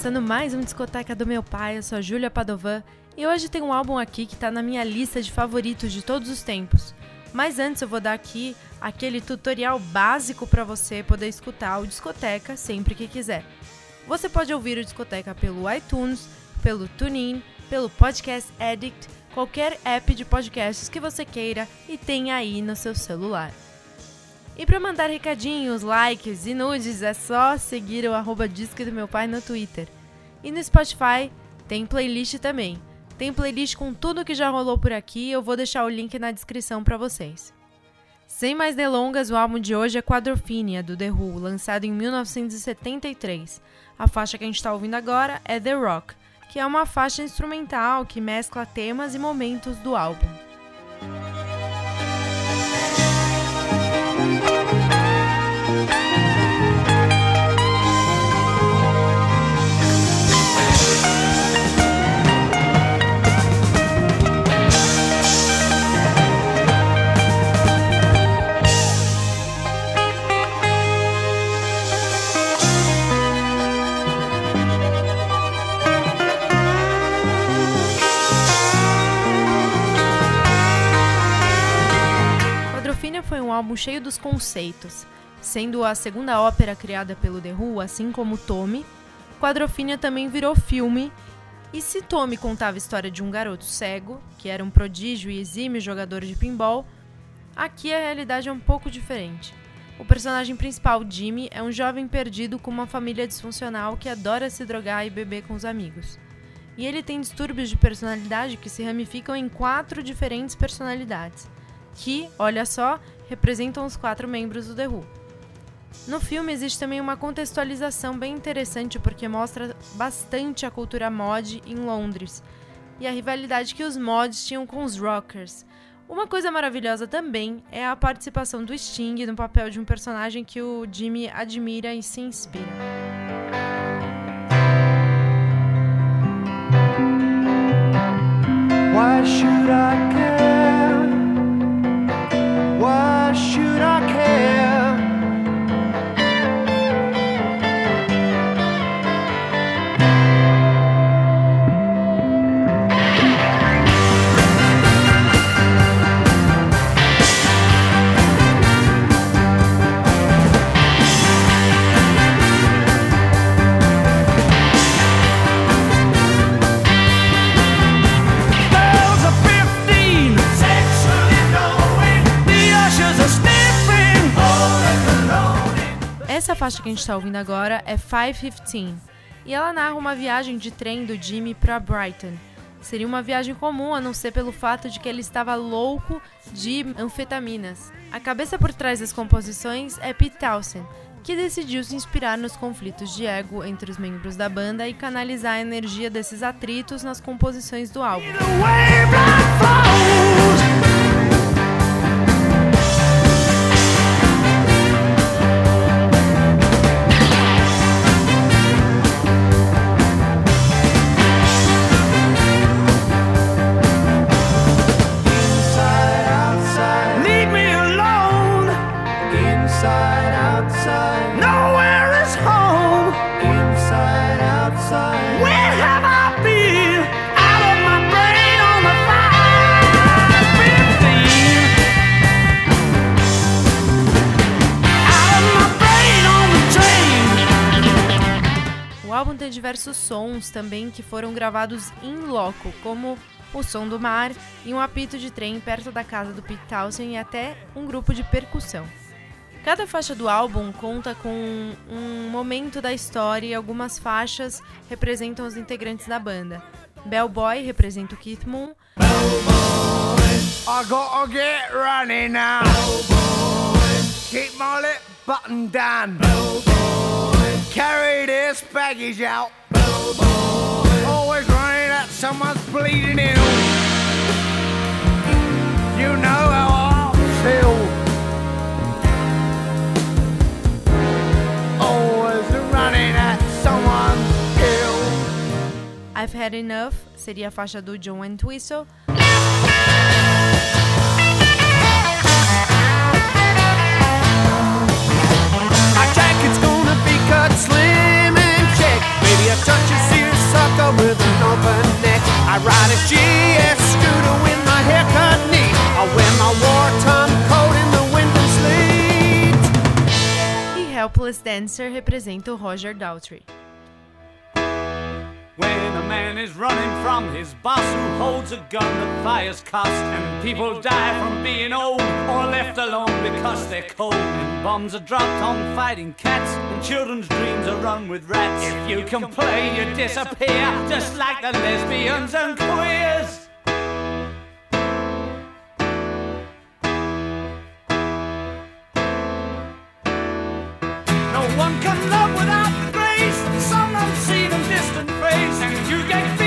Começando mais um Discoteca do Meu Pai, eu sou a Júlia Padovan e hoje tem um álbum aqui que tá na minha lista de favoritos de todos os tempos. Mas antes eu vou dar aqui aquele tutorial básico para você poder escutar o Discoteca sempre que quiser. Você pode ouvir o Discoteca pelo iTunes, pelo TuneIn, pelo Podcast Addict, qualquer app de podcasts que você queira e tenha aí no seu celular. E para mandar recadinhos, likes e nudes é só seguir o arroba do Meu Pai no Twitter. E no Spotify tem playlist também. Tem playlist com tudo que já rolou por aqui, eu vou deixar o link na descrição para vocês. Sem mais delongas, o álbum de hoje é Quadrophenia, do The Who, lançado em 1973. A faixa que a gente está ouvindo agora é The Rock, que é uma faixa instrumental que mescla temas e momentos do álbum. Cheio dos conceitos, sendo a segunda ópera criada pelo The Who, assim como Tommy. Quadrophenia também virou filme, e se Tommy contava a história de um garoto cego, que era um prodígio e exímio jogador de pinball, aqui a realidade é um pouco diferente. O personagem principal, Jimmy, é um jovem perdido com uma família disfuncional que adora se drogar e beber com os amigos. E ele tem distúrbios de personalidade que se ramificam em quatro diferentes personalidades que, olha só, representam os quatro membros do The Who. No filme existe também uma contextualização bem interessante porque mostra bastante a cultura mod em Londres e a rivalidade que os mods tinham com os rockers. Uma coisa maravilhosa também é a participação do Sting no papel de um personagem que o Jimmy admira e se inspira. Why should I care? Should I faixa que a gente está ouvindo agora é 515 e ela narra uma viagem de trem do Jimmy para Brighton. Seria uma viagem comum a não ser pelo fato de que ele estava louco de anfetaminas. A cabeça por trás das composições é Pete Townsend, que decidiu se inspirar nos conflitos de ego entre os membros da banda e canalizar a energia desses atritos nas composições do álbum. Diversos sons também que foram gravados em loco, como o som do mar e um apito de trem perto da casa do Pete Townsend e até um grupo de percussão. Cada faixa do álbum conta com um momento da história e algumas faixas representam os integrantes da banda. Bellboy representa o Keith Moon, carry this baggage out. Always running at someone's bleeding. You know how I feel. Always running at someone's ill. I've had enough. Seria a faixa do John Entwistle. Slim and. Maybe a touch seersucker with an open neck. I ride a GS scooter with my neat. I wear my war-torn coat in the. E Helpless Dancer representa o Roger Daltrey. When a man is running from his boss who holds a gun that fires cost, and people die from being old or left alone because they're cold, and bombs are dropped on fighting cats, and children's dreams are run with rats. If you complain, you disappear, just like the lesbians and queers. No one can love without the grace some and distant face. And you get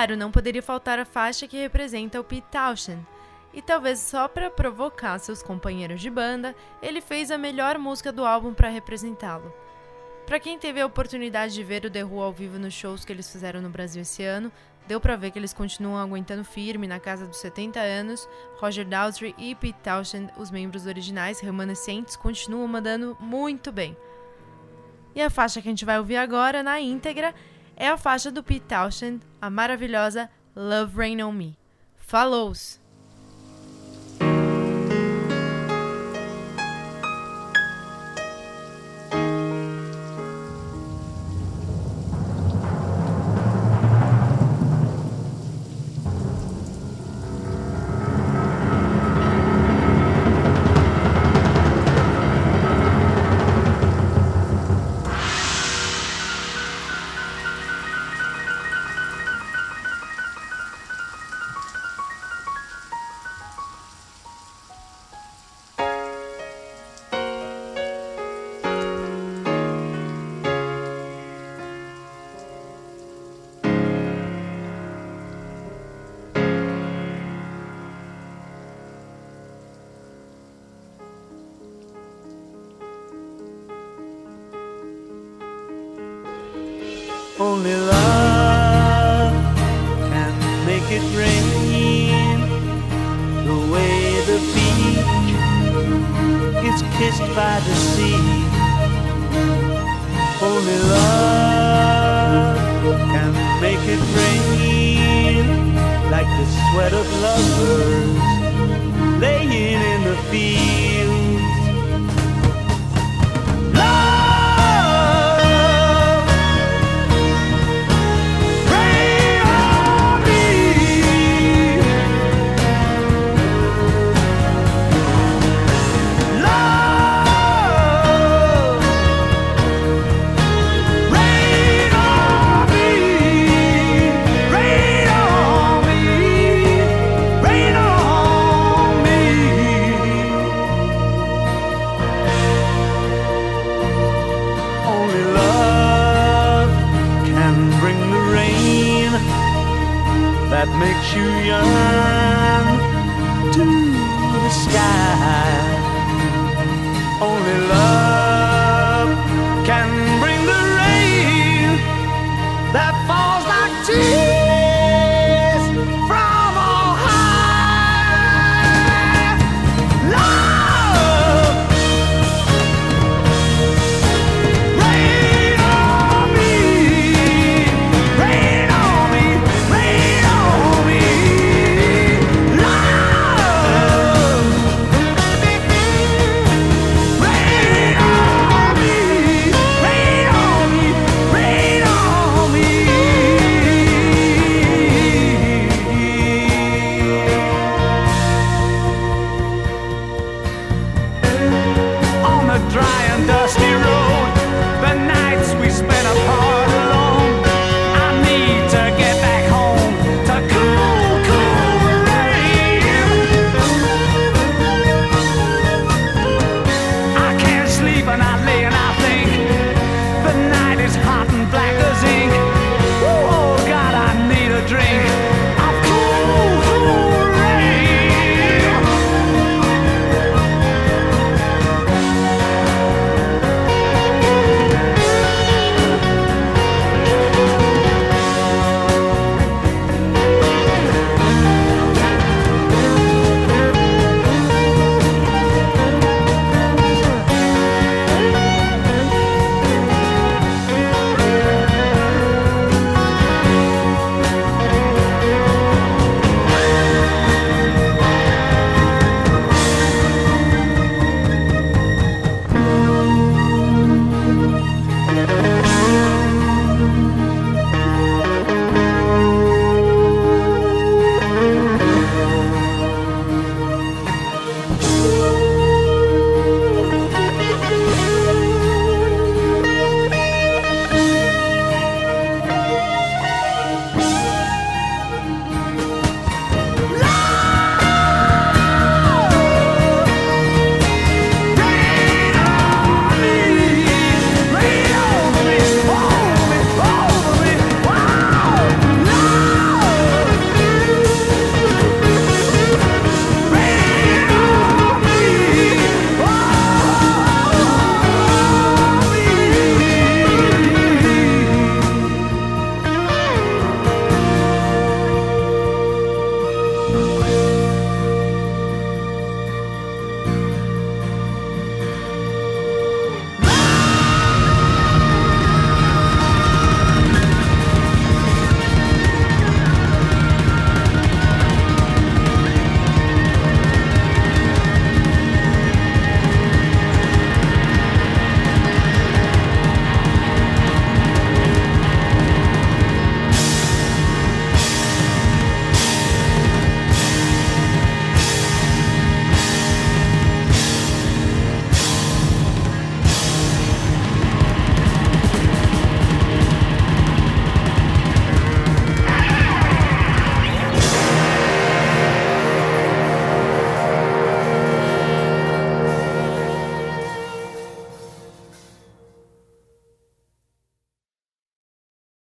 claro, não poderia faltar a faixa que representa o Pete Townshend. E talvez só para provocar seus companheiros de banda, ele fez a melhor música do álbum para representá-lo. Para quem teve a oportunidade de ver o The Who ao vivo nos shows que eles fizeram no Brasil esse ano, deu pra ver que eles continuam aguentando firme na casa dos 70 anos. Roger Daltrey e Pete Townshend, os membros originais remanescentes, continuam mandando muito bem. E a faixa que a gente vai ouvir agora na íntegra é a faixa do Pete Townshend, a maravilhosa Love Rain on Me. Falou! Only love can make it rain the way the beach is kissed by the sea. Only love can make it rain like the sweat of lovers Only love